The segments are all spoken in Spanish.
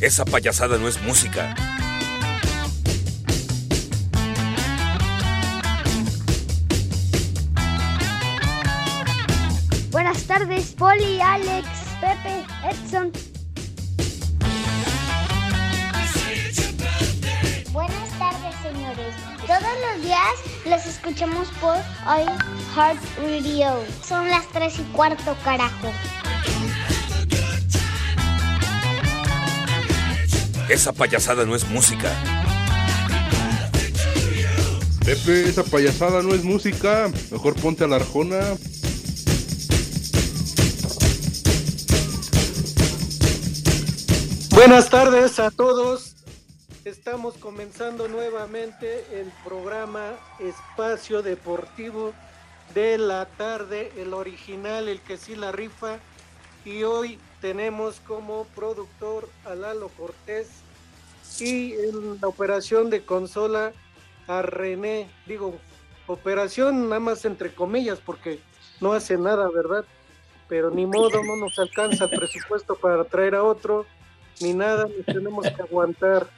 Esa payasada no es música. Buenas tardes, Poli, Alex, Pepe, Edson. Buenas tardes, señores. Todos los días los escuchamos por Heart Radio. Son las 3 y cuarto, carajo. Esa payasada no es música. Pepe, esa payasada no es música. Mejor ponte a la arjona. Buenas tardes a todos. Estamos comenzando nuevamente el programa Espacio Deportivo de la tarde, el original, el que sí la rifa. Y hoy tenemos como productor a Lalo Cortés y en la operación de consola a René. Digo, operación nada más entre comillas porque no hace nada, ¿verdad? Pero ni modo, no nos alcanza presupuesto para traer a otro, ni nada, nos tenemos que aguantar.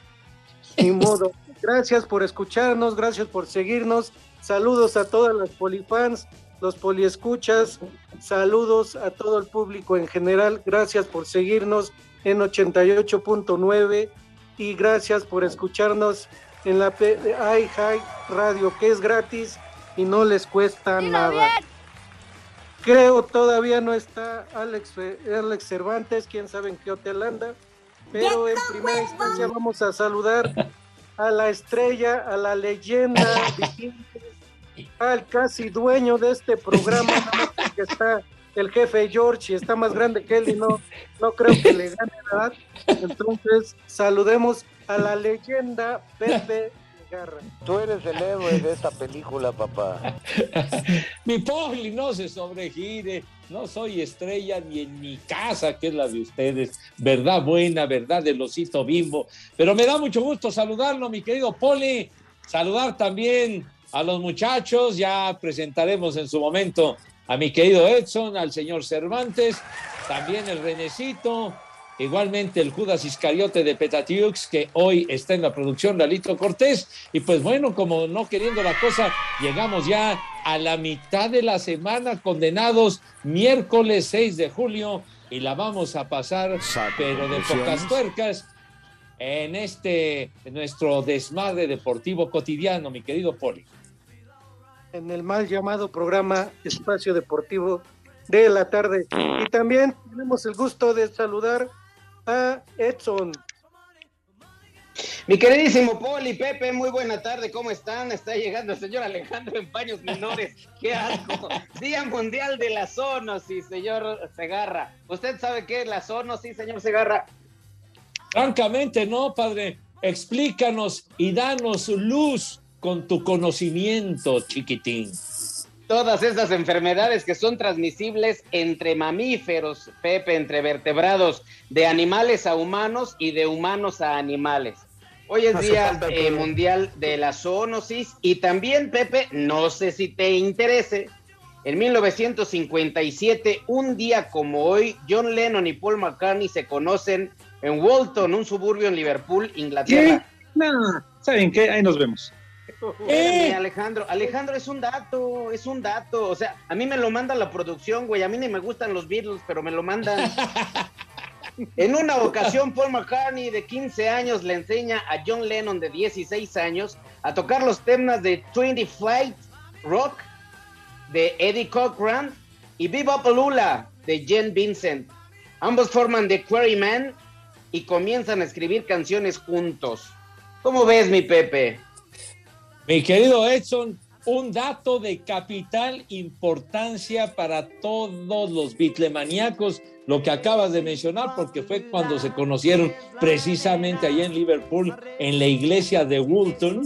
Ni modo. Gracias por escucharnos, gracias por seguirnos. Saludos a todas las polifans, los poliescuchas. Saludos a todo el público en general. Gracias por seguirnos en 88.9 y gracias por escucharnos en la iHigh Radio, que es gratis y no les cuesta nada. Creo todavía no está Alex, Alex Cervantes, quién sabe en qué hotel anda, pero en primera instancia vamos a saludar a la estrella, a la leyenda, al casi dueño de este programa, que está el jefe George y está más grande que él y no, no creo que le gane nada. Entonces, saludemos a la leyenda Pepe Garra. Tú eres el héroe de esta película, papá. mi Poli, no se sobregire. No soy estrella ni en mi casa, que es la de ustedes. Verdad buena, verdad del osito bimbo. Pero me da mucho gusto saludarlo, mi querido Poli. Saludar también a los muchachos. Ya presentaremos en su momento a mi querido Edson, al señor Cervantes, también el Renecito, igualmente el Judas Iscariote de Petatiux, que hoy está en la producción de Alito Cortés. Y pues bueno, como no queriendo la cosa, llegamos ya a la mitad de la semana, condenados miércoles 6 de julio, y la vamos a pasar, pero de pocas tuercas, en este, en nuestro desmadre deportivo cotidiano, mi querido Poli en el mal llamado programa Espacio Deportivo de la tarde. Y también tenemos el gusto de saludar a Edson. Mi queridísimo Poli, Pepe, muy buena tarde, ¿cómo están? Está llegando el señor Alejandro en paños menores, qué asco. Día Mundial de la Zoonosis, señor Segarra. ¿Usted sabe qué es la zoonosis, señor Segarra? Francamente, no, padre. Explícanos y danos luz con tu conocimiento, chiquitín. Todas esas enfermedades que son transmisibles entre mamíferos, Pepe, entre vertebrados, de animales a humanos y de humanos a animales. Hoy es Día eh, Mundial de la Zoonosis y también, Pepe, no sé si te interese, en 1957, un día como hoy, John Lennon y Paul McCartney se conocen en Walton, un suburbio en Liverpool, Inglaterra. No, ¿saben qué? Ahí nos vemos. Eh. Alejandro, Alejandro, es un dato, es un dato. O sea, a mí me lo manda la producción, güey. A mí ni me gustan los Beatles, pero me lo mandan. En una ocasión, Paul McCartney, de 15 años, le enseña a John Lennon, de 16 años, a tocar los temas de 20 Flight Rock, de Eddie Cochran, y Bebop Lula, de Jen Vincent. Ambos forman The Quarrymen y comienzan a escribir canciones juntos. ¿Cómo ves, mi Pepe? Mi querido Edson, un dato de capital importancia para todos los bitlemaníacos, lo que acabas de mencionar, porque fue cuando se conocieron precisamente allá en Liverpool, en la iglesia de Woolton.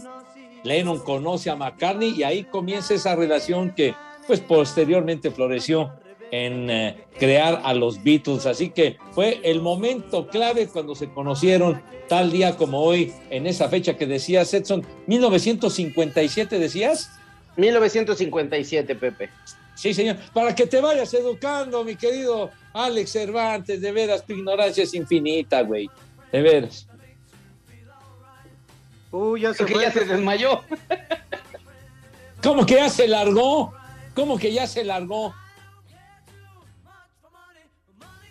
Lennon conoce a McCartney y ahí comienza esa relación que pues posteriormente floreció en eh, crear a los Beatles. Así que fue el momento clave cuando se conocieron tal día como hoy, en esa fecha que decías, Edson, 1957 decías. 1957, Pepe. Sí, señor. Para que te vayas educando, mi querido Alex Cervantes, de veras, tu ignorancia es infinita, güey. De veras. Uy, ya se, ya se desmayó. ¿Cómo que ya se largó? ¿Cómo que ya se largó?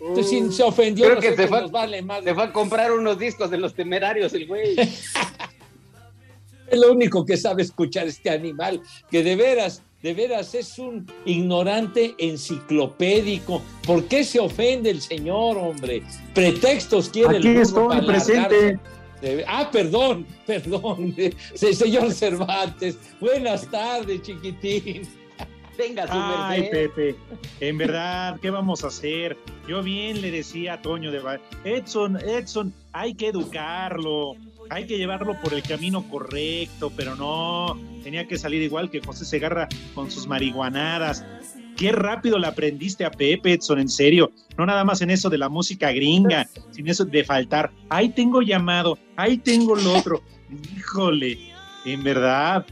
Entonces, se ofendió. Creo que se fue, fue a comprar unos discos de los temerarios, el güey. es lo único que sabe escuchar este animal, que de veras, de veras es un ignorante enciclopédico. ¿Por qué se ofende el señor, hombre? Pretextos quiere Aquí el estoy presente. Ah, perdón, perdón, señor Cervantes. Buenas tardes, chiquitín. Venga, su Ay, Pepe, en verdad, ¿qué vamos a hacer? Yo bien le decía a Toño de Edson, Edson, hay que educarlo, hay que llevarlo por el camino correcto, pero no, tenía que salir igual que José Segarra con sus marihuanadas. Qué rápido le aprendiste a Pepe, Edson, en serio. No nada más en eso de la música gringa, sin eso de faltar. Ahí tengo llamado, ahí tengo lo otro. Híjole, en verdad,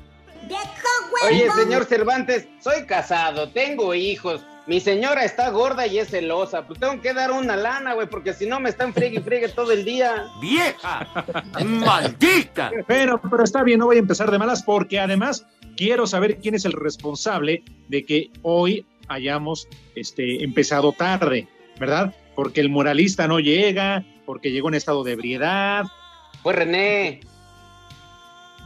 Oye, señor Cervantes, soy casado, tengo hijos. Mi señora está gorda y es celosa. Pues tengo que dar una lana, güey, porque si no me están friegue y friegue todo el día. ¡Vieja! ¡Maldita! Pero, pero está bien, no voy a empezar de malas, porque además quiero saber quién es el responsable de que hoy hayamos este, empezado tarde, ¿verdad? Porque el moralista no llega, porque llegó en estado de ebriedad. Fue René.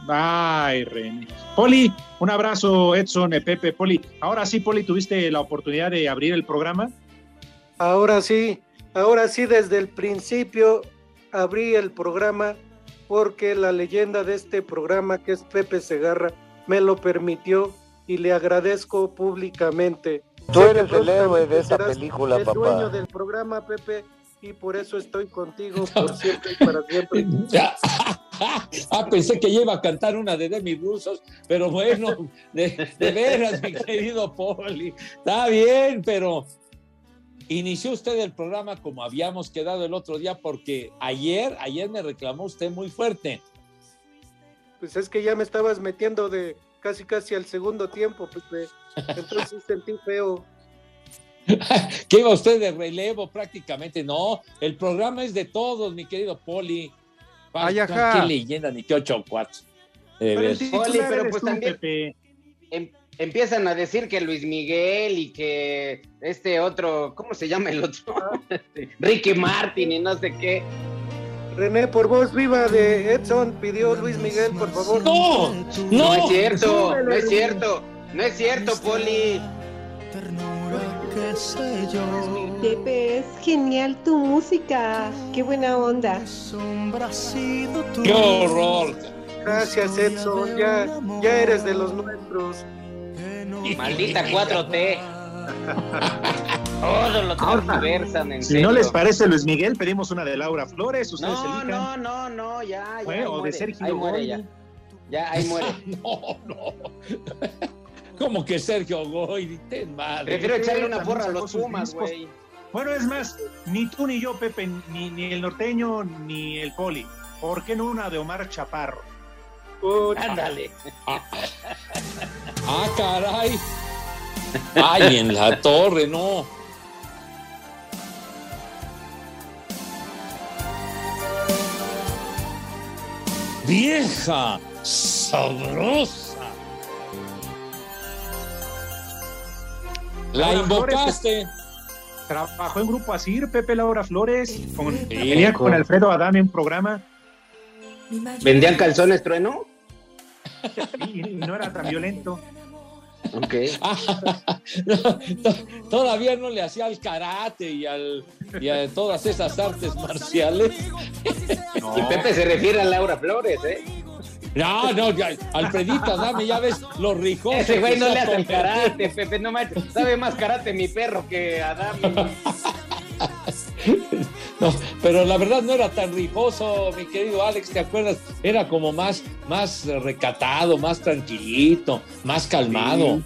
Ay, René. Poli, un abrazo, Edson, eh, Pepe, Poli. Ahora sí, Poli, ¿tuviste la oportunidad de abrir el programa? Ahora sí, ahora sí, desde el principio abrí el programa porque la leyenda de este programa, que es Pepe Segarra, me lo permitió y le agradezco públicamente. Tú eres el héroe de esa película, papá. El dueño del programa, Pepe, y por eso estoy contigo por siempre y para siempre. ah, pensé que iba a cantar una de Demi Rusos, pero bueno, de, veras, mi querido Poli, está bien, pero inició usted el programa como habíamos quedado el otro día, porque ayer, ayer me reclamó usted muy fuerte. Pues es que ya me estabas metiendo de casi casi al segundo tiempo, Pepe. Entonces sentí feo. que iba usted de relevo prácticamente. No, el programa es de todos, mi querido Poli. Ay, Qué leyenda, ni qué ocho cuatro. Poli, pero pues también em, empiezan a decir que Luis Miguel y que este otro, ¿cómo se llama el otro? Ricky Martin y no sé qué. René, por voz viva de Edson, pidió Luis Miguel, por favor. No, no, no es cierto, no es cierto, no es cierto, Poli. Pepe, es genial tu música. Qué buena onda. Qué horror. Gracias, Edson. Ya, ya eres de los nuestros. Maldita 4T. Todos lo transversan en Si no les parece Luis Miguel, pedimos una de Laura Flores. Ustedes no, no, no, no, ya. ya o de Sergio ahí muere, ya. ya, ahí muere. no, no. Como que Sergio Goy, ten madre. Prefiero echarle una porra a los Pumas, güey. Bueno, es más, ni tú ni yo, Pepe, ni, ni el norteño, ni el poli. ¿Por qué no una de Omar Chaparro? Ándale. ah, caray. Ay, en la torre, no. Vieja, sabrosa. La invocaste. Trabajó en Grupo Asir, Pepe Laura Flores, con, venía con Alfredo Adame en un programa. ¿Vendían calzones trueno? Y, y no era tan violento. Ok. Todavía no le hacía al karate y, al, y a todas esas artes marciales. Y Pepe se refiere a Laura Flores, ¿eh? No, no, ya, Alfredito, dame, ya ves los rijosos. Ese güey no le ha hace el karate, Pepe, no manches. Sabe más karate mi perro que Adam. No, pero la verdad no era tan rijoso, mi querido Alex, ¿te acuerdas? Era como más, más recatado, más tranquilito, más calmado.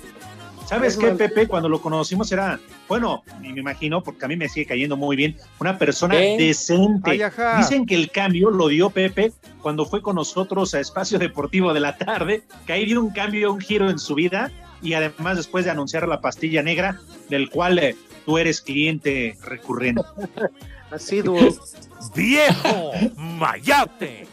¿Sabes qué, Pepe? Cuando lo conocimos era, bueno, me imagino, porque a mí me sigue cayendo muy bien, una persona ¿Eh? decente. Ay. Dicen que el cambio lo dio Pepe cuando fue con nosotros a Espacio Deportivo de la tarde, que ahí dio un cambio, un giro en su vida, y además después de anunciar la pastilla negra, del cual eh, tú eres cliente recurrente. Asiduo. ¡Viejo! ¡Mayate!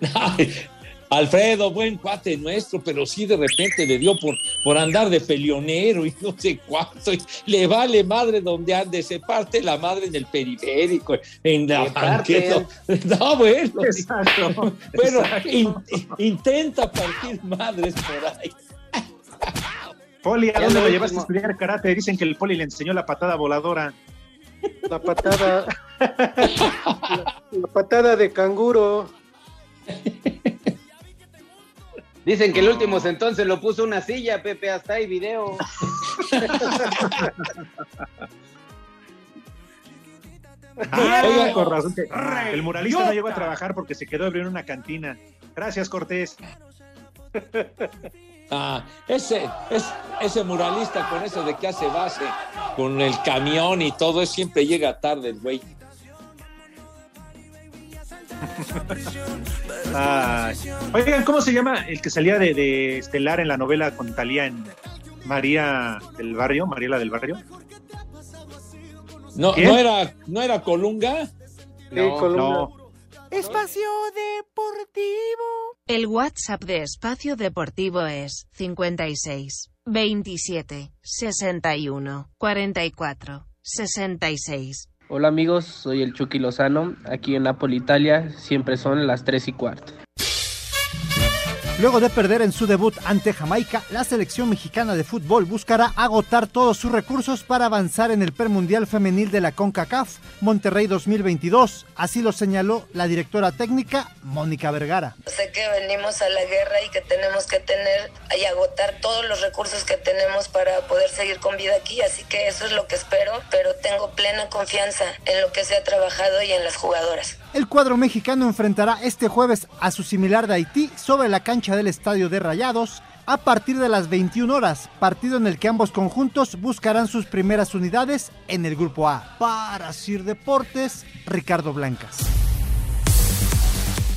Alfredo, buen cuate nuestro, pero sí de repente le dio por, por andar de peleonero y no sé cuánto, y le vale madre donde ande, se parte la madre en el periférico, en la banqueta. No, bueno, Exacto. bueno, exacto. in- intenta partir madres por ahí. Poli, ¿a dónde lo lo llevaste a estudiar karate? Dicen que el Poli le enseñó la patada voladora. La patada. la, la patada de canguro. Dicen que el último entonces lo puso una silla, Pepe, hasta hay video. Ah, Oiga, con razón que el muralista no llegó a trabajar porque se quedó abriendo una cantina. Gracias, Cortés. Ah, ese, es, ese muralista con eso de que hace base, con el camión y todo, siempre llega tarde el güey. Ay. Oigan, ¿cómo se llama el que salía de, de Estelar en la novela con Talía en María del Barrio? Mariela del Barrio. No, ¿Quién? no era, no era Colunga. Sí, Columna. No. Espacio Deportivo. El WhatsApp de Espacio Deportivo es 56 27 61 44 66. Hola amigos, soy el Chucky Lozano. Aquí en Napoli, Italia, siempre son las 3 y cuarto. Luego de perder en su debut ante Jamaica, la selección mexicana de fútbol buscará agotar todos sus recursos para avanzar en el premundial femenil de la CONCACAF Monterrey 2022. Así lo señaló la directora técnica Mónica Vergara. Sé que venimos a la guerra y que tenemos que tener y agotar todos los recursos que tenemos para poder seguir con vida aquí, así que eso es lo que espero, pero tengo plena confianza en lo que se ha trabajado y en las jugadoras. El cuadro mexicano enfrentará este jueves a su similar de Haití sobre la cancha del Estadio de Rayados a partir de las 21 horas, partido en el que ambos conjuntos buscarán sus primeras unidades en el Grupo A. Para Sir Deportes, Ricardo Blancas.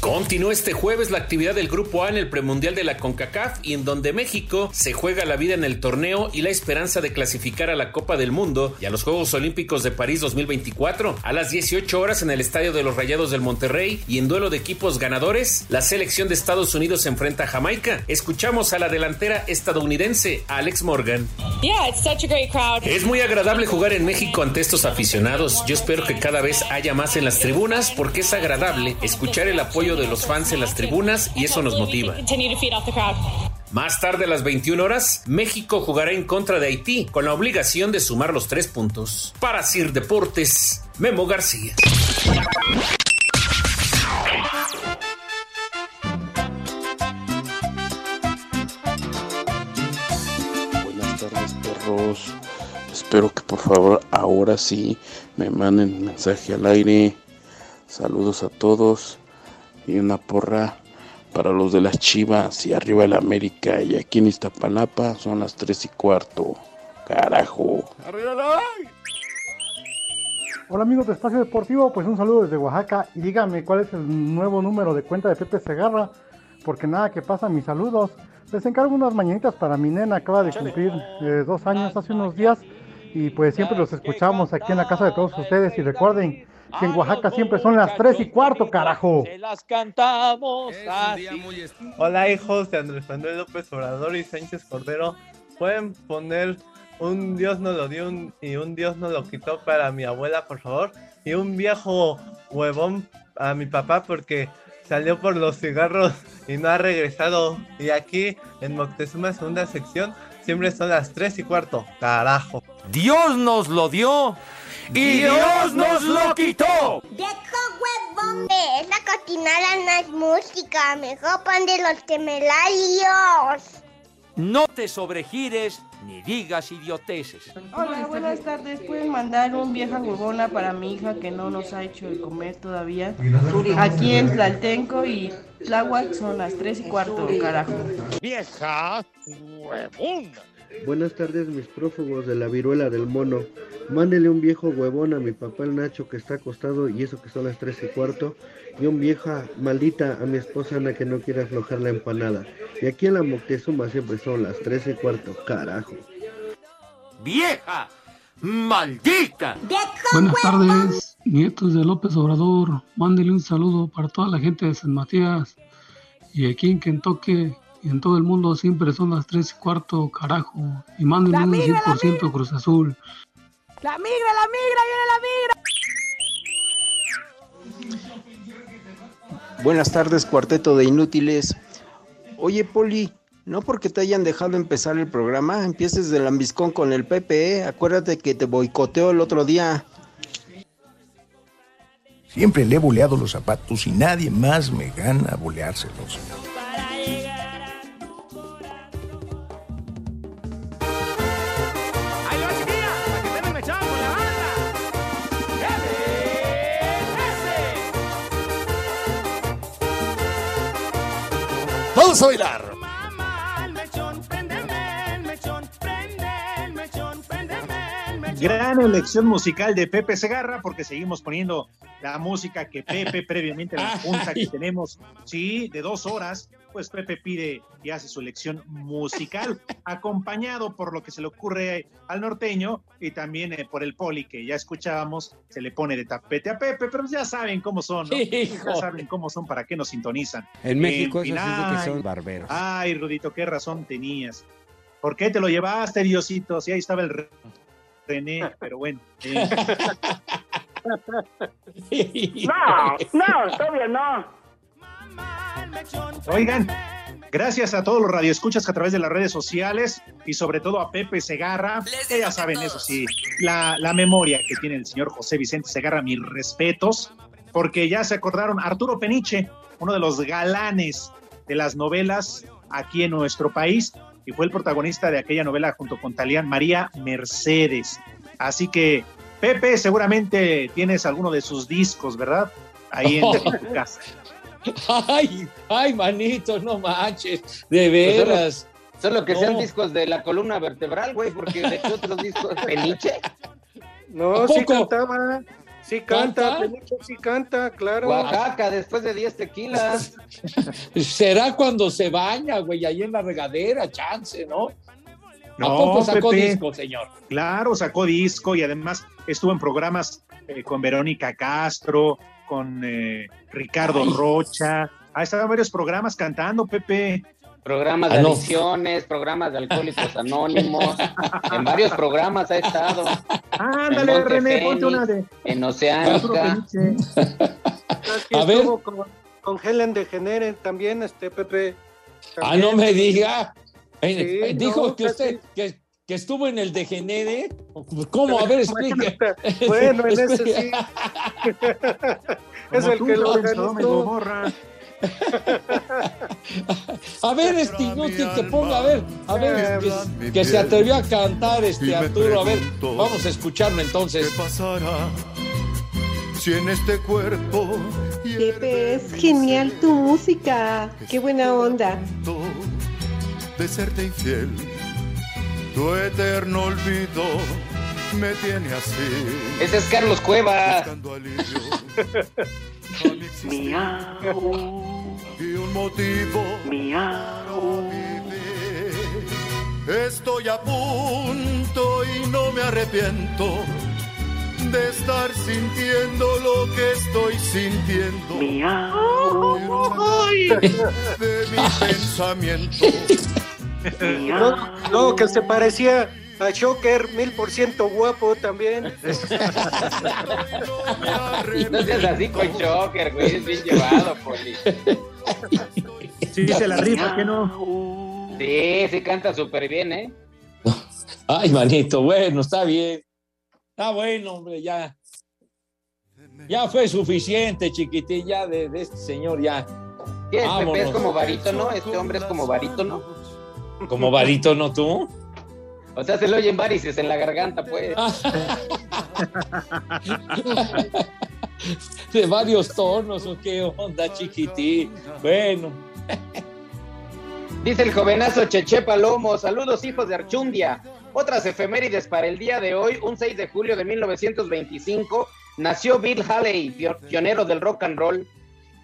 Continúa este jueves la actividad del Grupo A en el premundial de la CONCACAF y en donde México se juega la vida en el torneo y la esperanza de clasificar a la Copa del Mundo y a los Juegos Olímpicos de París 2024. A las 18 horas en el Estadio de los Rayados del Monterrey y en duelo de equipos ganadores, la selección de Estados Unidos se enfrenta a Jamaica. Escuchamos a la delantera estadounidense Alex Morgan. Yeah, it's such a great crowd. Es muy agradable jugar en México ante estos aficionados. Yo espero que cada vez haya más en las tribunas porque es agradable escuchar el apoyo de los fans en las tribunas y eso nos motiva. Más tarde a las 21 horas, México jugará en contra de Haití con la obligación de sumar los tres puntos. Para Sir Deportes, Memo García. Buenas tardes, perros. Espero que por favor ahora sí me manden mensaje al aire. Saludos a todos y una porra para los de las Chivas y arriba el América y aquí en Iztapalapa son las 3 y cuarto. Carajo. Hola amigos de Espacio Deportivo, pues un saludo desde Oaxaca. Y díganme cuál es el nuevo número de cuenta de Pepe Segarra, porque nada que pasa, mis saludos. Les encargo unas mañanitas para mi nena, acaba de cumplir eh, dos años hace unos días. Y pues siempre los escuchamos aquí en la casa de todos ustedes. Y recuerden que en Oaxaca siempre son las 3 y cuarto, carajo. las cantamos así. Hola hijos de Andrés Manuel López Obrador y Sánchez Cordero. Pueden poner un Dios nos lo dio un- y un Dios nos lo quitó para mi abuela, por favor. Y un viejo huevón a mi papá porque salió por los cigarros y no ha regresado. Y aquí en Moctezuma, segunda sección, siempre son las 3 y cuarto. Carajo. Dios nos lo dio y Dios nos lo quitó. ¡Viejo huevón! Esa cotinada no es música, mejor pon de los temerarios. No te sobregires ni digas idioteces. Hola, buenas tardes. ¿Pueden mandar un vieja huevona para mi hija que no nos ha hecho de comer todavía? Aquí en Tlaltenco y Tláhuac son las 3 y cuarto, carajo. Vieja huevona. Buenas tardes, mis prófugos de la viruela del mono. Mándele un viejo huevón a mi papá el Nacho que está acostado y eso que son las tres y cuarto. Y un vieja maldita a mi esposa Ana que no quiere aflojar la empanada. Y aquí en la Moctezuma siempre son las tres y cuarto, carajo. Vieja maldita. Buenas tardes, nietos de López Obrador. Mándele un saludo para toda la gente de San Matías. Y aquí en Kentucky y en todo el mundo siempre son las 3 y cuarto, carajo. Y mándenle un migra, la 100% Cruz Azul. La migra, la migra, viene la migra. Buenas tardes, cuarteto de inútiles. Oye, Poli, no porque te hayan dejado empezar el programa, empieces del lambiscón con el PPE. Acuérdate que te boicoteó el otro día. Siempre le he boleado los zapatos y nadie más me gana a boleárselos. Vamos a. Gran elección musical de Pepe Segarra, porque seguimos poniendo la música que Pepe previamente en la junta que tenemos, sí, de dos horas, pues Pepe pide y hace su elección musical, acompañado por lo que se le ocurre al norteño y también eh, por el poli que ya escuchábamos, se le pone de tapete a Pepe, pero ya saben cómo son, ¿no? Hijo. Ya saben cómo son, para qué nos sintonizan. En México eso sí Pinay. es de que son barberos. Ay, Rudito, qué razón tenías. ¿Por qué te lo llevaste, Diosito? Si ahí estaba el René, pero bueno. eh. No, no, todavía no. Oigan, gracias a todos los radioescuchas que a través de las redes sociales y sobre todo a Pepe Segarra, que ya saben eso sí, la, la memoria que tiene el señor José Vicente Segarra, mis respetos, porque ya se acordaron Arturo Peniche, uno de los galanes de las novelas aquí en nuestro país, y fue el protagonista de aquella novela junto con Talián María Mercedes. Así que, Pepe, seguramente tienes alguno de sus discos, ¿verdad? Ahí en, en tu casa. Ay, ay, manito, no manches, de Pues solo- veras. Solo que sean discos de la columna vertebral, güey, porque de otros discos peniche. No, ¿A sí cantaba. Sí canta, sí canta, claro. Oaxaca, después de 10 tequilas. Será cuando se baña, güey, ahí en la regadera, chance, ¿no? ¿A No, poco sacó Pepe. disco, señor? Claro, sacó disco y además estuvo en programas eh, con Verónica Castro, con eh, Ricardo Ay. Rocha. Ha estado en varios programas cantando, Pepe. Programas de Ah, no. adicciones, programas de alcohólicos anónimos. en varios programas ha estado. Ándale, René, ponte una de En Oceánica. A ver. estuvo con, con Helen de Genere también, este Pepe. Ah, no me diga. Sí, dijo no, que usted que, que estuvo en el degenere. ¿Cómo? A ver, explique. Bueno, en ese sí. es el que lo organizó. A ver, este inútil que ponga, a ver, a ver, que, que se atrevió a cantar este Arturo. A ver, vamos a escucharlo entonces. ¿Qué pasará si en este cuerpo Pepe, es genial tu música. Qué buena onda. de serte infiel? Tu eterno olvido me tiene así. Ese es Carlos Cueva. Buscando alivio a mi existencia y un motivo vivir. Estoy a punto y no me arrepiento de estar sintiendo lo que estoy sintiendo. De mi pensamiento. No, no, que se parecía, A Shocker, mil por ciento guapo también. No seas así con Joker, güey, es bien llevado, Poli. Sí, se la rifa, ¿qué no? Sí, sí canta súper bien, ¿eh? Ay, manito, bueno, está bien. Está bueno, hombre, ya. Ya fue suficiente, chiquitín, ya de, de este señor, ya. ¿Qué es, Pepe? ¿Es como barítono? ¿Este hombre es como barítono? Como barítono tú. O sea, se le oyen varices en la garganta, pues. De varios tonos, ¿o qué onda, chiquitín? Bueno. Dice el jovenazo Cheche Palomo, saludos hijos de Archundia. Otras efemérides para el día de hoy, un 6 de julio de 1925, nació Bill Haley, pio- pionero del rock and roll,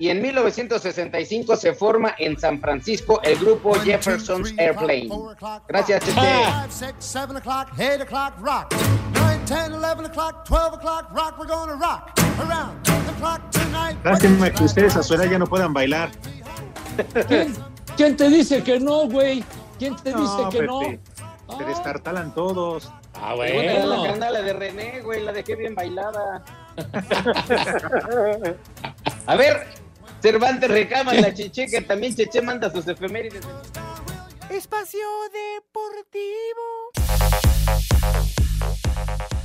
y en 1965 se forma en San Francisco el grupo Jefferson's Airplane. Gracias. Ah. Lástima que ustedes a su edad ya no puedan bailar. ¿Quién, quién te dice que no, güey? ¿Quién te dice No, que no? Se destartalan todos. Ah, a la bueno. carnala de René, güey, la dejé bien bailada. a ver, Cervantes recama la Cheche, que también Cheche manda sus efemérides. Espacio Deportivo.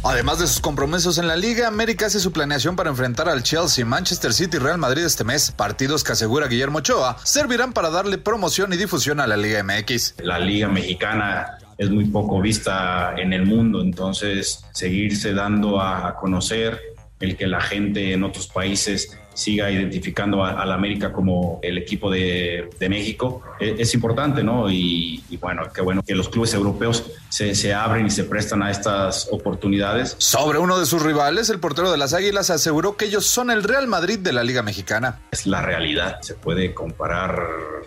Además de sus compromisos en la Liga, América hace su planeación para enfrentar al Chelsea, Manchester City y Real Madrid este mes, partidos que asegura Guillermo Ochoa servirán para darle promoción y difusión a la Liga MX. La liga mexicana es muy poco vista en el mundo, entonces seguirse dando a, a conocer el que la gente en otros países siga identificando a, a la América como el equipo de, de México es, es importante, ¿no? Y, y bueno, qué bueno que los clubes europeos se, se abren y se prestan a estas oportunidades. Sobre uno de sus rivales, el portero de las Águilas aseguró que ellos son el Real Madrid de la Liga Mexicana. es la realidad. Se puede comparar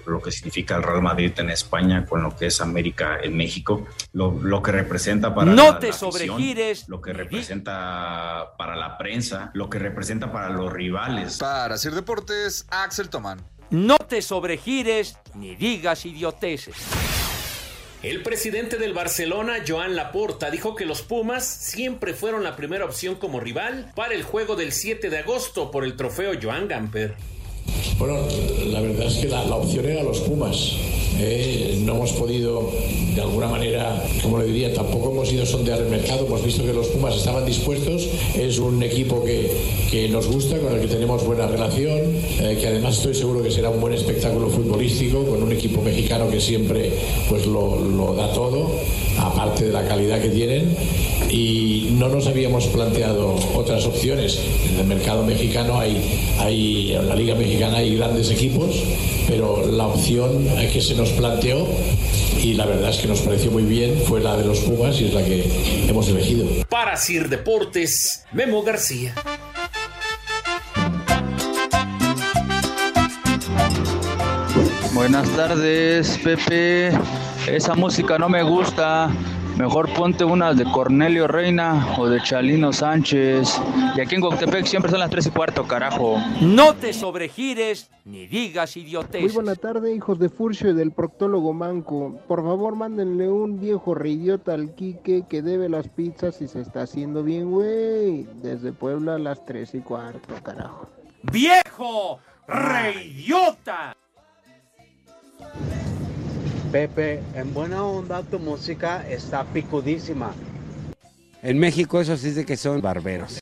lo que significa el Real Madrid en España con lo que es América en México, lo, lo que representa para No la- te la afición, sobregires. lo que representa para la prensa, lo que representa para los rivales. Para Sir Deportes, Axel Tomán. No te sobregires ni digas idioteces. El presidente del Barcelona, Joan Laporta, dijo que los Pumas siempre fueron la primera opción como rival para el juego del 7 de agosto por el trofeo Joan Gamper. Bueno, la verdad es que la, la opción era los Pumas. Eh, no hemos podido, de alguna manera, como le diría, tampoco hemos ido a sondear el mercado. Hemos visto que los Pumas estaban dispuestos. Es un equipo que, que nos gusta, con el que tenemos buena relación, eh, que además estoy seguro que será un buen espectáculo futbolístico, con un equipo mexicano que siempre pues lo, lo da todo, aparte de la calidad que tienen. Y no nos habíamos planteado otras opciones. En el mercado mexicano hay, hay en la Liga Mexicana hay grandes equipos, pero la opción que se nos planteó y la verdad es que nos pareció muy bien fue la de los Pumas y es la que hemos elegido. Para Sir Deportes, Memo García. Buenas tardes, Pepe. Esa música no me gusta. Mejor ponte unas de Cornelio Reina o de Chalino Sánchez. Y aquí en Coctepec siempre son las 3 y cuarto, carajo. No te sobregires ni digas Muy idioteces. buena tarde, hijos de Furcio y del proctólogo Manco. Por favor, mándenle un viejo reidiota al Quique que debe las pizzas y se está haciendo bien, güey. Desde Puebla a las 3 y cuarto, carajo. ¡Viejo! ¡Reidiota! Pepe, en buena onda tu música está picudísima. En México eso sí de que son barberos.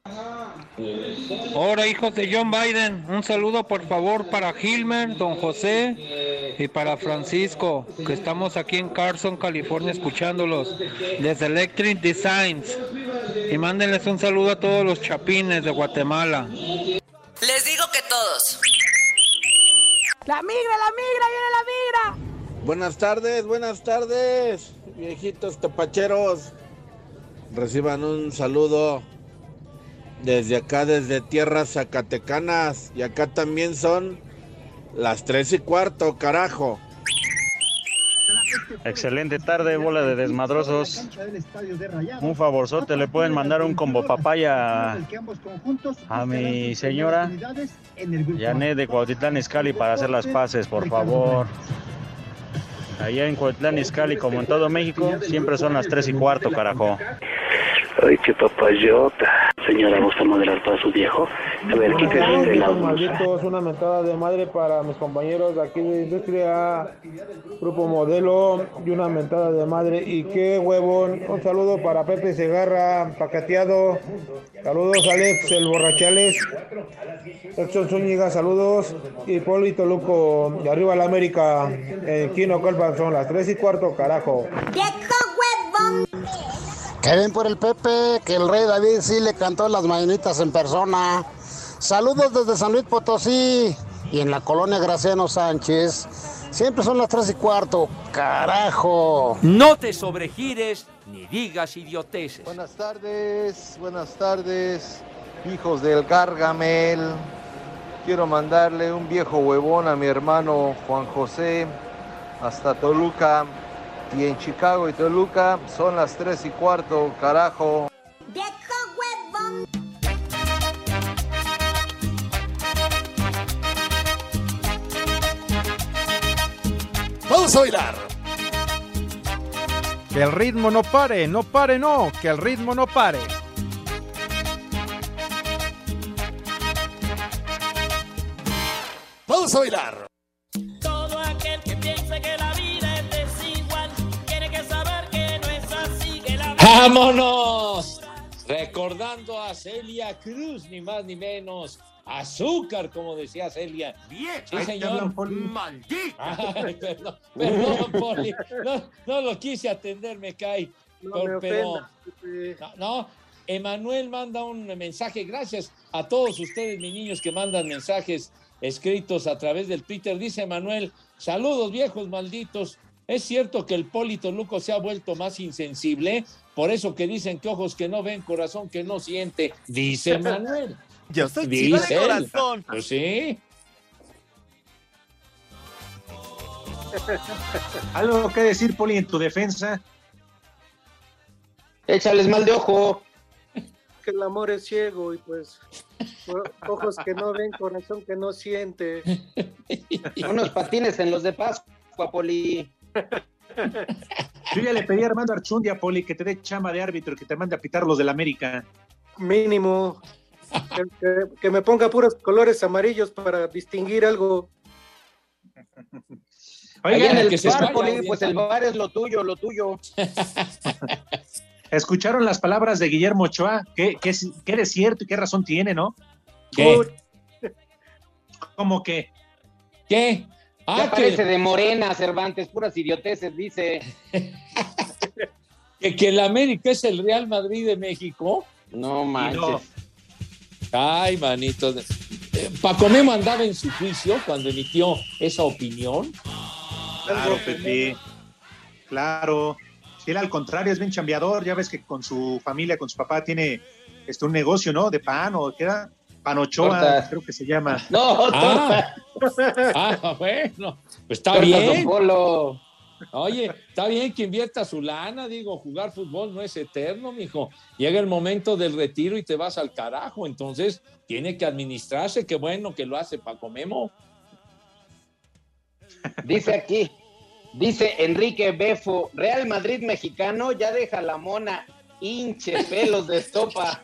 Hola hijos de John Biden, un saludo por favor para Gilmer, don José y para Francisco, que estamos aquí en Carson, California escuchándolos desde Electric Designs. Y mándenles un saludo a todos los chapines de Guatemala. Les digo que todos. La migra, la migra, viene la migra. Buenas tardes, buenas tardes, viejitos tapacheros. Reciban un saludo desde acá, desde tierras zacatecanas. Y acá también son las tres y cuarto, carajo. Excelente tarde, bola de desmadrosos. Un favorzote, le pueden mandar un combo papaya a, mi señora Janet de Cuautitlán Izcalli para hacer las paces, por favor. Allá en Coatlán, Izcalli, como en todo México, siempre son las 3 y cuarto, carajo. Ay, qué papayota. Señora, ¿gusta moderar para su viejo? A ver, quítese el audio. malditos, una mentada de madre para mis compañeros de aquí de Industria, Grupo Modelo, y una mentada de madre. Y qué huevón, un saludo para Pepe Segarra, paqueteado. Saludos, Alex, el borrachales. Exxon Zúñiga, saludos. Y Polito Luco, de arriba la América, en Quino Colpan, son las 3 y cuarto, carajo. Que ven por el Pepe, que el rey David sí le cantó las mañanitas en persona. Saludos desde San Luis Potosí y en la colonia Graciano Sánchez. Siempre son las tres y cuarto, carajo. No te sobregires ni digas idioteces. Buenas tardes, buenas tardes, hijos del Gargamel. Quiero mandarle un viejo huevón a mi hermano Juan José hasta Toluca. Y en Chicago y Toluca son las tres y cuarto, carajo. Vamos a bailar. Que el ritmo no pare, no pare, no, que el ritmo no pare. Vamos a bailar. Todo aquel que piense que la ¡Vámonos! Recordando a Celia Cruz, ni más ni menos. Azúcar, como decía Celia. Bien, Sí, señor. Maldito. Ay, perdón, perdón, Poli. No, no lo quise atender, me cae. No Por- me pero, no, Emanuel manda un mensaje. Gracias a todos ustedes, mis niños, que mandan mensajes escritos a través del Twitter. Dice Emanuel, saludos viejos malditos. Es cierto que el Polito Luco se ha vuelto más insensible, por eso que dicen que ojos que no ven, corazón que no siente, dice Manuel. Yo soy chico de corazón. Pues sí. ¿Algo que decir, Poli, en tu defensa? Échales mal de ojo. Que el amor es ciego y pues ojos que no ven, corazón que no siente. Unos patines en los de Pascua, Poli. Yo ya le pedí a Armando Archundia, Poli, que te dé chama de árbitro, que te mande a pitar los del América. Mínimo. Que, que- que me ponga puros colores amarillos para distinguir algo. Allá en el que se bar, Poli, pues el bar es lo tuyo, lo tuyo. ¿Escucharon las palabras de Guillermo Ochoa? ¿Qué, qué, es- qué de cierto y qué razón tiene, no? ¿Qué? ¿Cómo que? ¿Qué? Ya Ah, parece que, de morena, Cervantes, puras idioteces, dice. que, que el América es el Real Madrid de México. No manches. no. Ay, manito. Eh, Paco Memo andaba en su juicio cuando emitió esa opinión. Claro, Pepe. Claro. Si él al contrario es bien chambeador, ya ves que con su familia, con su papá, tiene este, un negocio, ¿no? De pan o qué era. Panochoa, Tortas. creo que se llama. No, Ah. torta. Ah, bueno, pues está Tortas bien. Polo. Oye, está bien que invierta su lana, digo, jugar fútbol no es eterno, mijo. Llega el momento del retiro y te vas al carajo, entonces tiene que administrarse, qué bueno que lo hace Paco Memo. Dice aquí, dice Enrique Befo, Real Madrid mexicano, ya deja la mona, hinche pelos de estopa.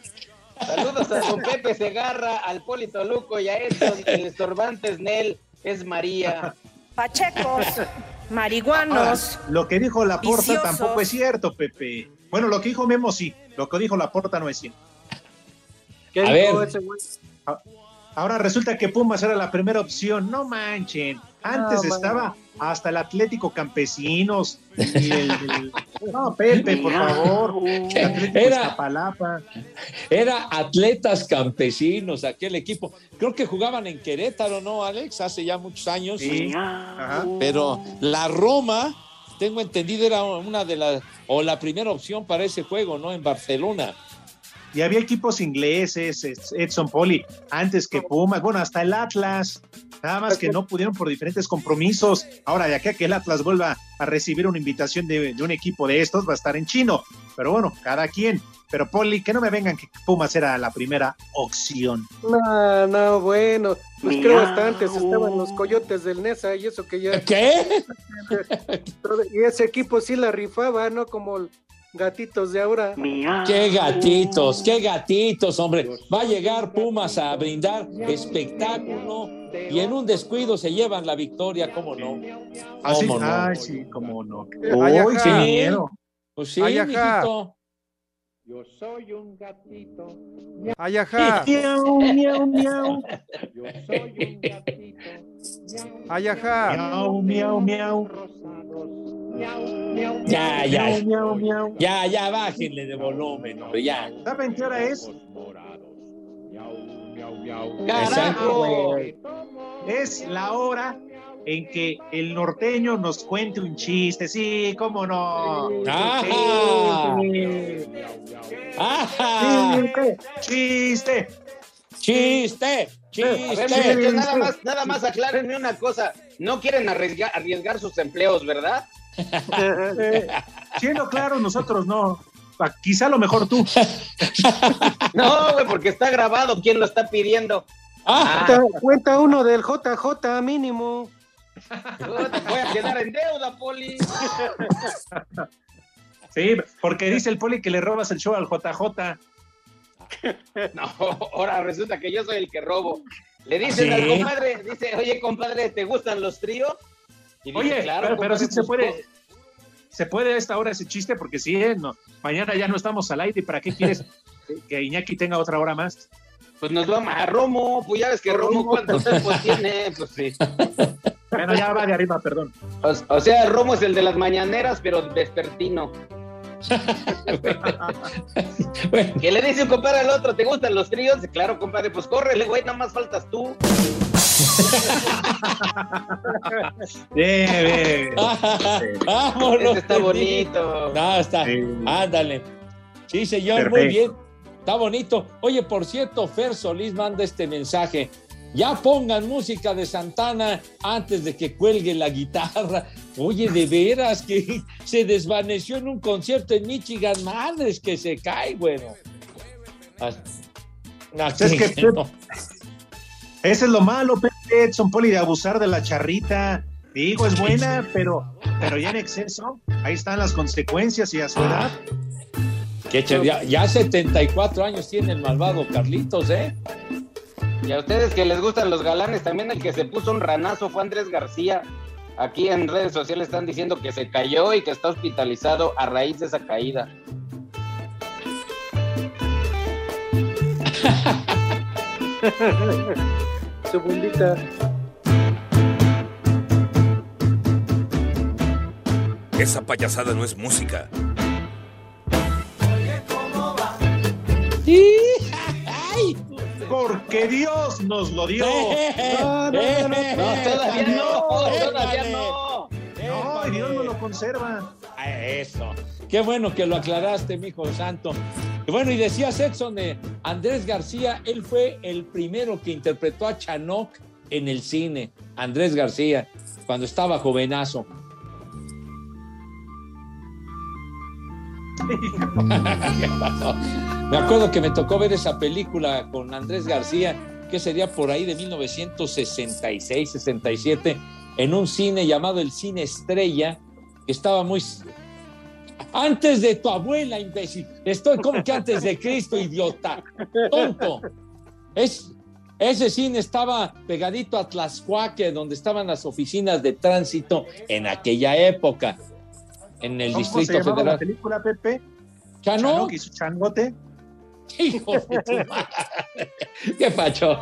Saludos a don Pepe Segarra, al Polito Luco y a Edson, el estorbante Snell, es María. Pachecos, marihuanos. Ahora, lo que dijo la porta viciosos. tampoco es cierto, Pepe. Bueno, lo que dijo Memo sí, lo que dijo la porta no es cierto. ¿Qué A dijo ver. ese güey? Ahora resulta que Pumas era la primera opción. No manchen. Antes No, estaba hasta el Atlético Campesinos. y el- el- No, Pepe, por favor. El Atlético Era- atletas campesinos, aquel equipo. Creo que jugaban en Querétaro, ¿no, Alex? Hace ya muchos años. Sí. Ajá. Pero la Roma, tengo entendido, era una de las, o la primera opción para ese juego, ¿no? En Barcelona. Y había equipos ingleses, es- Edson Poli, antes que Pumas. Bueno, hasta el Atlas. Nada más que no pudieron por diferentes compromisos. Ahora, de aquí a que el Atlas vuelva a recibir una invitación de, de un equipo de estos, va a estar en chino. Pero bueno, cada quien. Pero Poli, que no me vengan que Pumas era la primera opción. No, no, bueno, pues creo hasta antes estaban los coyotes del Nesa y eso que ya. ¿Qué? Y ese equipo sí la rifaba, ¿no? Como gatitos de ahora. Qué gatitos, qué gatitos, hombre. Va a llegar Pumas a brindar espectáculo y en un descuido se llevan la victoria, ¿cómo no? Así, ¿Cómo no? ay, sí, cómo no. Ay, Uy, ajá. qué miedo. Pues sí, Ay, ajá. mijito. Yo soy un gatito. Ay, ajá. Miau, miau, miau. Yo soy un gatito. Ay, ajá. Miau, miau, miau. Ya, ya. Ya, ya, bájenle de volumen, hombre, ya. ¿Saben qué hora es? Exacto. Es la hora en que el norteño nos cuente un chiste. Sí, cómo no. Ajá. ¡Ajá! Chiste. ¡Chiste! A ver, ¡Chiste! nada más, nada más aclárenme una cosa. No quieren arriesgar, arriesgar sus empleos, ¿verdad? Eh, siendo claro, nosotros no. Pa- Quizá a lo mejor tú. No, güey, porque está grabado. ¿Quién lo está pidiendo? Ah, Cuenta, cuenta uno del JJ mínimo. voy a quedar en deuda, Poli. Sí, porque dice el poli que le robas el show al JJ. No, ahora resulta que yo soy el que robo. Le dicen ¿Sí? al compadre, dice, oye, compadre, ¿te gustan los tríos? Y Oye, claro, pero, pero sí se pues, puede. Se puede a esta hora ese chiste porque sí, ¿eh? no, mañana ya no estamos al aire. ¿y ¿Para qué quieres que Iñaki tenga otra hora más? Pues nos vamos a Romo, pues ya ves que Romo cuánto tiempo tiene, pues sí. Bueno, ya va de arriba, perdón. O, o sea, Romo es el de las mañaneras, pero vespertino. que le dice un compadre al otro, ¿te gustan los tríos? Claro, compadre, pues córrele, güey, nada más faltas tú. Bien, bien. Vámonos. Está bonito. No, está. Ándale. Sí, señor, muy bien. Está bonito. Oye, por cierto, Fer Solís manda este mensaje. Ya pongan música de Santana antes de que cuelgue la guitarra. Oye, de veras que se desvaneció en un concierto en Michigan. Madres que se cae, bueno. Es que- no. Ese es lo malo, Pepe Edson Poli, de abusar de la charrita. Digo, es buena, pero, pero ya en exceso, ahí están las consecuencias y a su edad. Qué chévere. ya, ya 74 años tiene el malvado Carlitos, ¿eh? Y a ustedes que les gustan los galanes, también el que se puso un ranazo fue Andrés García. Aquí en redes sociales están diciendo que se cayó y que está hospitalizado a raíz de esa caída. Segundita. Esa payasada no es música. Porque Dios nos lo dio. No, no, no, no, no, todavía no, todavía no. No, Dios nos lo conserva. Ah, Eso. Qué bueno que lo aclaraste, mi hijo santo. Y bueno, y decías Edson de Andrés García, él fue el primero que interpretó a Chanoc en el cine. Andrés García, cuando estaba jovenazo. ¿Qué pasó? Me acuerdo que me tocó ver esa película con Andrés García, que sería por ahí de 1966, 67, en un cine llamado el Cine Estrella, que estaba muy... Antes de tu abuela, imbécil. Estoy como que antes de Cristo, idiota. Tonto. Es, ese cine estaba pegadito a Tlaxcuaque, donde estaban las oficinas de tránsito en aquella época, en el ¿Cómo se Distrito llamaba Federal. la película, Pepe? ¿Chano? Su changote. Hijo de tu madre. ¡Qué pacho!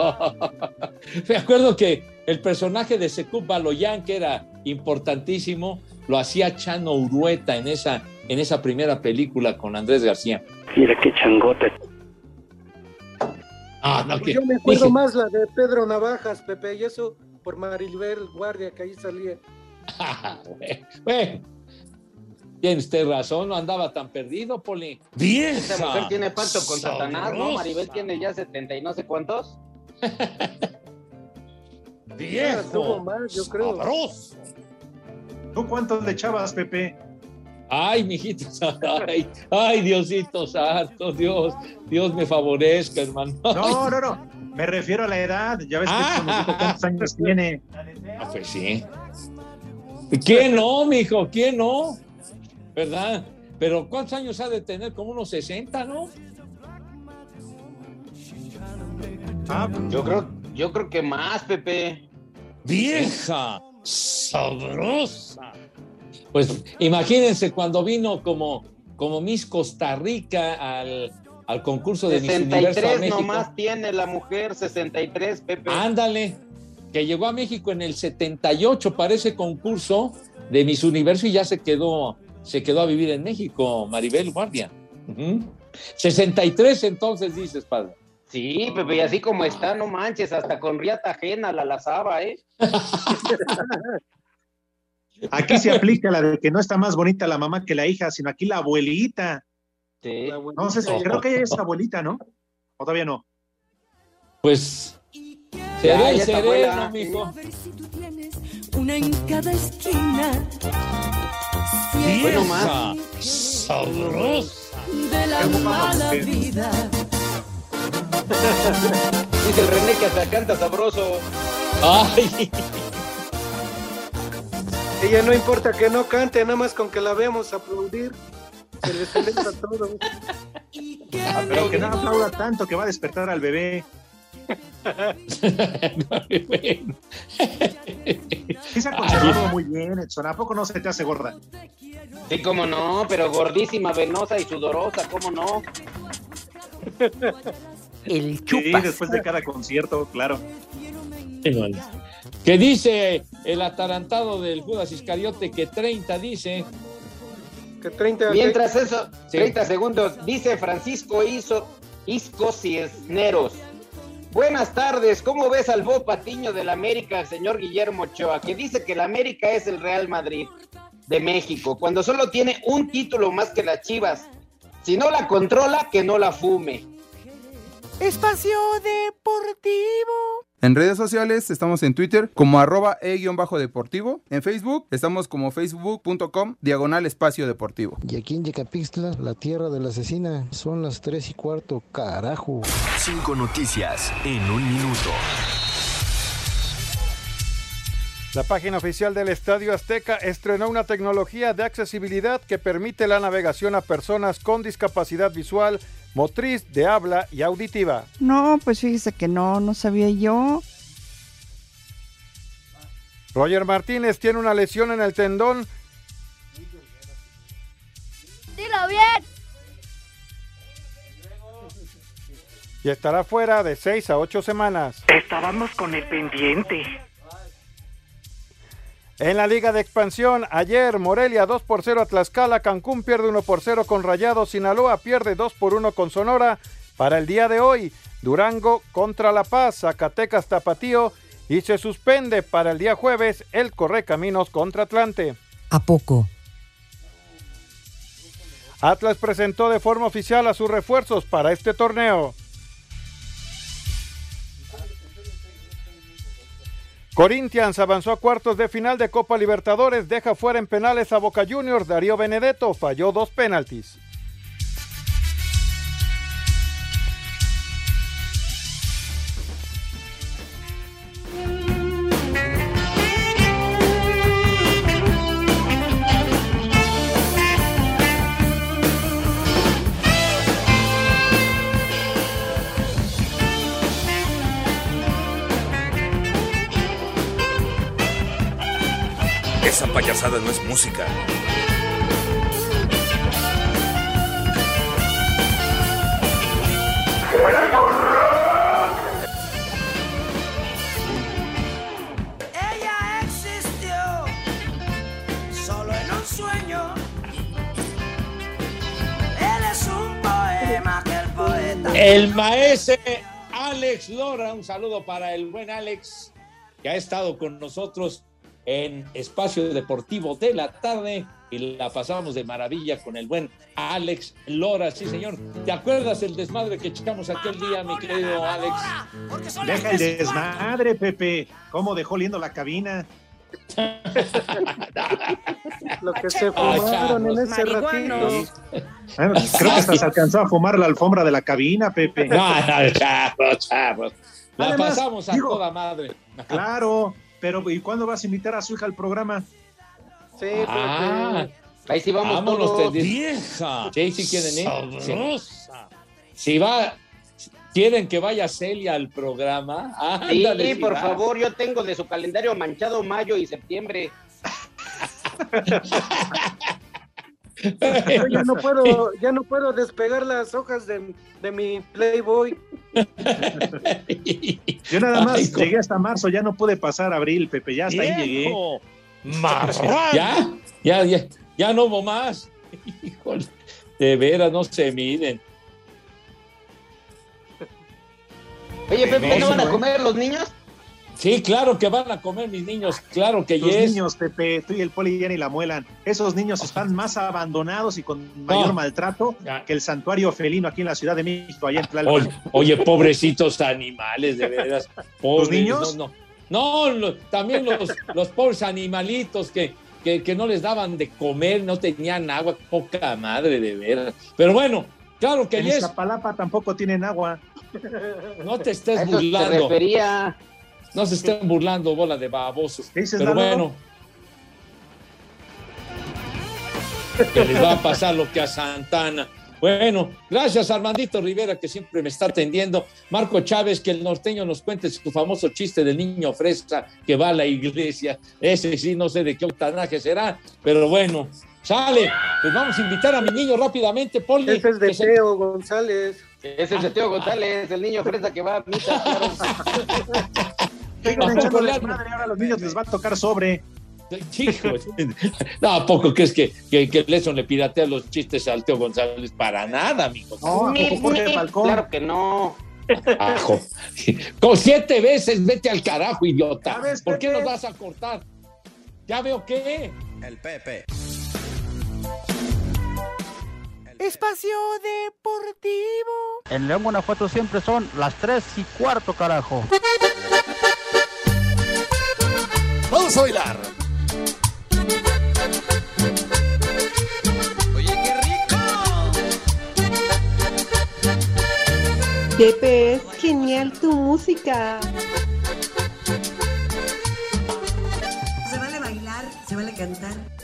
Me acuerdo que el personaje de Secup Baloyan, que era importantísimo, lo hacía Chano Urueta en esa, en esa primera película con Andrés García. Mira qué changote. Ah, no, que- Yo me acuerdo dije- más la de Pedro Navajas, Pepe, y eso por Maribel Guardia, que ahí salía. Bueno, tiene usted razón, no andaba tan perdido, Poli. Bien. Esta mujer tiene pacto con Satanás, ¿no? Maribel tiene ya 70 y no sé cuántos. Ya, tuvo más, yo creo. sabroso. ¿Tú cuántos le echabas, Pepe? Ay, mijitos, ay, ay, Diosito santo, Dios, Dios me favorezca, hermano. No, no, no. Me refiero a la edad. Ya ves que Ah. dijo cuántos años tiene. Ah, pues sí. ¿Quién no, mijo? ¿Quién no? ¿Verdad? Pero ¿cuántos años ha de tener? Como unos 60, ¿no? Ah, Yo creo, yo creo que más, Pepe. Vieja, sabrosa. Pues imagínense cuando vino como, como Miss Costa Rica al, al concurso de Miss Universo a 63 México. nomás tiene la mujer, 63, Pepe. Ándale, que llegó a México en el 78 para ese concurso de Miss Universo y ya se quedó, se quedó a vivir en México, Maribel Guardia. Ujú. 63 entonces dices, padre. Sí, Pepe, y así como está, no manches, hasta con riata ajena la lazaba, ¿eh? Aquí se aplica la de que no está más bonita la mamá que la hija, sino aquí la abuelita. Sí. No sé, si- creo que ella es abuelita, ¿no? ¿O todavía no? Pues seré sereno, mijo. Una en cada esquina. Bueno, sabrosa. De la mala vida. Dice el René que hasta canta sabroso. Ay, Ella no importa que no cante, nada más con que la veamos aplaudir. Se le celebra todo. Ah, pero que no aplauda tanto que va a despertar al bebé. Sí se ha conservado muy bien, Edson. ¿A poco no se te hace gorda? Sí, cómo no, pero gordísima, venosa y sudorosa, cómo no. El Sí, chupas. después de cada concierto, claro. Que dice el atarantado del Judas Iscariote que 30 dice. Que 30 Mientras eso, Sí. 30 segundos, dice Francisco Iso, Isco Cisneros. Buenas tardes, ¿cómo ves al Bo Patiño del América, señor Guillermo Ochoa, que dice que el América es el Real Madrid de México, cuando solo tiene un título más que las Chivas? Si no la controla, que no la fume. Espacio Deportivo. En redes sociales estamos en Twitter como arroba e-deportivo. En Facebook estamos como facebook.com diagonal espacio deportivo. Y aquí en Yecapixtla, la tierra de la asesina, son las 3 y cuarto, carajo. Cinco noticias en un minuto. La página oficial del Estadio Azteca estrenó una tecnología de accesibilidad que permite la navegación a personas con discapacidad visual, motriz, de habla y auditiva. No, pues fíjese que no, no sabía yo. Roger Martínez tiene una lesión en el tendón Dilo bien. y estará fuera de 6 a 8 semanas. Estábamos con el pendiente. En la Liga de Expansión, ayer Morelia 2 por 0 a Tlaxcala, Cancún pierde 1 por 0 con Rayados, Sinaloa pierde 2 por 1 con Sonora. Para el día de hoy, Durango contra La Paz, Zacatecas Tapatío y se suspende para el día jueves el Correcaminos contra Atlante. ¿A poco? Atlas presentó de forma oficial a sus refuerzos para este torneo. Corinthians avanzó a cuartos de final de Copa Libertadores, deja fuera en penales a Boca Juniors, Darío Benedetto falló dos penaltis. Esa payasada no es música. Ella existió solo en un sueño. Él es un poema que el poeta. El maese Alex Lora, un saludo para el buen Alex, que ha estado con nosotros en Espacio Deportivo de la tarde. y la pasamos de maravilla con el buen Alex Lora, sí señor. ¿Te acuerdas el desmadre que echamos aquel día, mi querido Alex? Deja el desmadre, Pepe. ¿Cómo dejó liendo la cabina? Lo que se fumaron en ese ratito. Ah, creo que hasta se alcanzó a fumar la alfombra de la cabina, Pepe. No, no, chavos, chavos. La Además, pasamos a digo, toda madre. Claro, pero ¿y cuándo vas a invitar a su hija al programa? Sí, Ah, Ahí sí vamos vámonos, todos. Vieja. Sí, sí quieren ir. Sí. Sabrosa. Si va, quieren que vaya Celia al programa. Sí, Ándale, si por va. favor, yo tengo de su calendario manchado mayo y septiembre. Yo ya no puedo, ya no puedo despegar las hojas de, de mi Playboy. Yo nada más Ay, llegué hasta marzo, ya no pude pasar abril, Pepe, ya hasta ahí llegué. Ya, ya, ya, ya no hubo más. Híjole, de veras no se miden. Oye, Pepe, ¿no van a ¿eh? comer los niños? Sí, claro que van a comer mis niños, claro que Los yes. niños, Pepe, tú y el poli ya ni la muelan. Esos niños están más abandonados y con mayor No. maltrato que el santuario felino aquí en la Ciudad de México, allá en Tlalpan. Oye, oye, pobrecitos animales, de veras. Pobres, niños? No, no. No, también los, los pobres animalitos que, que, que no les daban de comer, no tenían agua, poca madre, de veras. Pero bueno, claro que En yes, Iztapalapa tampoco tienen agua. no te A estés eso se burlando. refería. No se estén burlando, bola de babosos. ¿Qué dices, Pero bueno. Que les va a pasar lo que a Santana. Bueno, gracias Armandito Rivera que siempre me está atendiendo. Marco Chávez, que el norteño nos cuente su famoso chiste del niño fresa que va a la iglesia. Ese sí, no sé de qué octanaje será, pero bueno, sale. Pues vamos a invitar a mi niño rápidamente, Poli. Ese es de que se- Teo González. Ese es el Teo González, el niño fresa que va a misa. ¿A echando poco le- desmadre, ahora a los niños les va a tocar sobre. Hijo, no, ¿a poco crees que, que, que Leson le piratea los chistes al Teo González? Para nada, amigo. No, ¿a poco Jorge Falcón? Claro que no. Ajo. Con siete veces, vete al carajo, idiota. ¿Por qué nos vas a cortar? Ya veo que. El Pepe. Espacio Deportivo. En León, Guanajuato siempre son las 3 y cuarto, carajo. Vamos a bailar. Oye, qué rico. Pepe, es genial tu música. Se vale bailar, se vale cantar.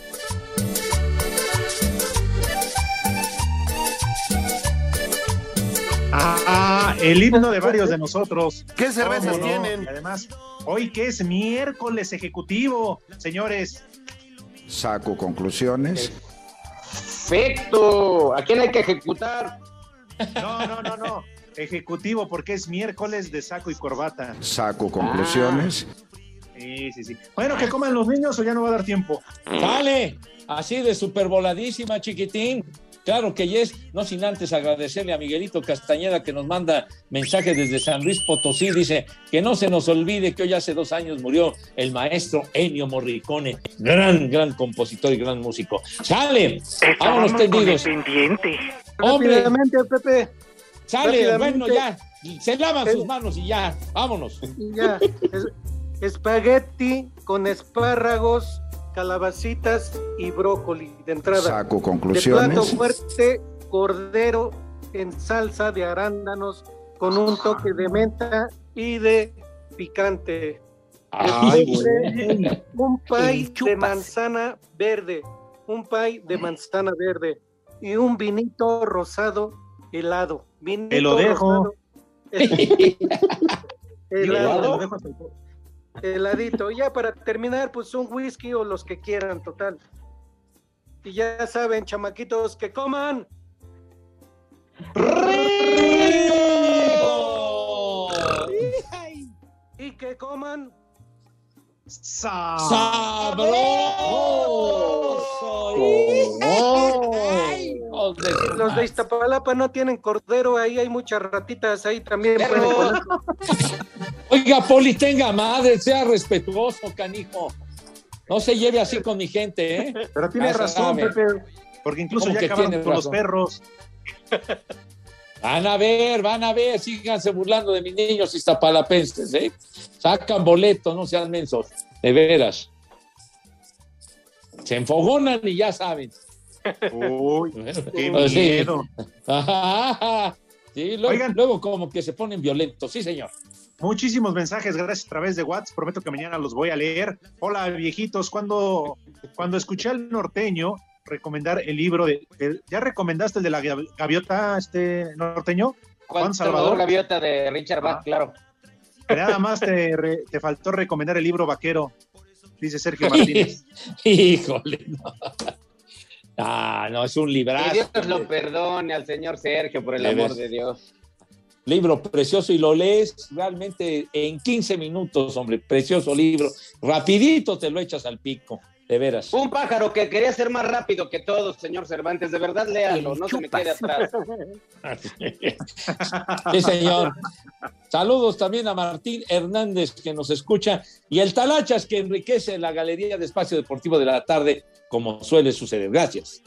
Ah, el himno de varios de nosotros. ¿Qué cervezas tienen? Y además, hoy que es miércoles ejecutivo, señores. Saco conclusiones. Perfecto. ¿A quién hay que ejecutar? No, no, no, no. Ejecutivo porque es miércoles de saco y corbata. Saco conclusiones. Sí, sí, sí. Bueno, que coman los niños o ya no va a dar tiempo. Sale, así de super voladísima, chiquitín. Claro que yes, no sin antes agradecerle a Miguelito Castañeda que nos manda mensaje desde San Luis Potosí. Dice que no se nos olvide que hoy hace dos años murió el maestro Ennio Morricone, gran, gran compositor y gran músico. Sale, vámonos tendidos. Hombre, Rápidamente, Pepe. sale, rápidamente. bueno, ya, se lavan sus manos y ya, vámonos. Y ya. Es- espagueti con espárragos, calabacitas y brócoli de entrada. Saco De plato conclusiones. fuerte, cordero en salsa de arándanos con un toque de menta y de picante. Ay, Después, un chupas. de manzana verde, un pay de manzana verde y un vinito rosado helado. Vinito Te lo dejo. rosado helado. Heladito. Ya para terminar, pues un whisky o los que quieran, total. Y ya saben, chamaquitos, que coman. Y que coman. Sa- ¡Sabroso! Los de Iztapalapa no tienen cordero, ahí hay muchas ratitas, ahí también pueden. Oiga, Poli, tenga madre, sea respetuoso, canijo. no se lleve así con mi gente, ¿eh? Pero tiene razón, sabe. Pepe. Porque incluso ¿Cómo ya que acabaron tiene con los perros. Van a ver, van a ver, síganse burlando de mis niños iztapalapenses, ¿eh? Sacan boletos, no sean mensos, de veras. Se enfogonan y ya saben. Uy, qué Pues miedo. Sí, luego, Oigan. luego como que se ponen violentos, sí, señor. Muchísimos mensajes, gracias a través de WhatsApp. Prometo que mañana los voy a leer. Hola, viejitos. Cuando, cuando escuché al norteño recomendar el libro de. ¿Ya recomendaste el de la gav- gaviota, este norteño? Juan Salvador. Gaviota de Richard Bach, claro. Que Nada más te, re- te faltó recomendar el libro vaquero, dice Sergio Martínez. Híjole, no. Ah, no, es un Que librazo. Dios lo perdone al señor Sergio, por el De amor de Dios. Libro precioso y lo lees realmente en 15 minutos, hombre. Precioso libro. Rapidito te lo echas al pico, de veras. Un pájaro que quería ser más rápido que todos, señor Cervantes. De verdad, léalo, no se me quede atrás. Sí, señor. Saludos también a Martín Hernández que nos escucha y el Talachas que enriquece la galería de Espacio Deportivo de la tarde, como suele suceder. Gracias.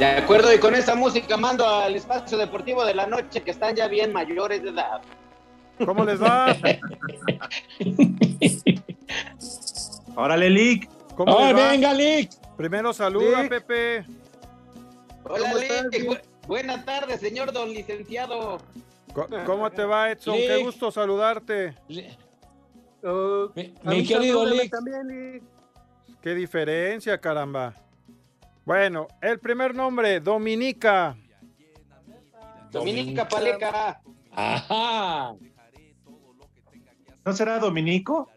De acuerdo, y con esa música mando al espacio deportivo de la noche que están ya bien mayores de edad. ¿Cómo les va? Órale, Lick. ¿Cómo ¡Ay, les va? venga, Lick! Primero saluda, Lick. Pepe. Hola, ¿Cómo Lick. Bu- Buenas tardes, señor don licenciado. ¿Cómo te va, Edson? Lick. Qué gusto saludarte. Oh, Mi, mi querido Lick. también, Lick. Qué diferencia, caramba. Bueno, el primer nombre, Dominica. Dominica Paleca. Ajá. ¿No será Dominico?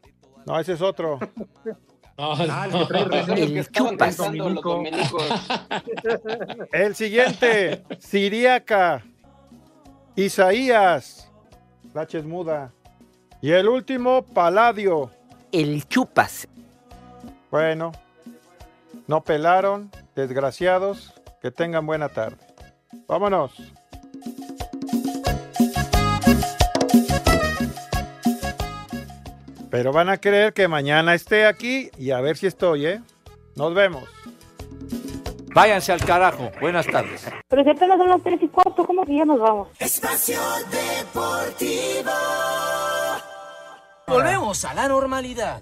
No, ese es otro. No, Ah, el no. que chupas, los siguiente, Siriaca. Isaías. La es muda. Y el último, Paladio. El chupas. Bueno, no pelaron, desgraciados. Que tengan buena tarde. Vámonos. Pero van a creer que mañana esté aquí y a ver si estoy, ¿eh? Nos vemos. Váyanse al carajo. Buenas tardes. Pero si apenas son las tres y cuarto, ¿cómo que ya nos vamos? Espacio Deportivo. Volvemos a la normalidad.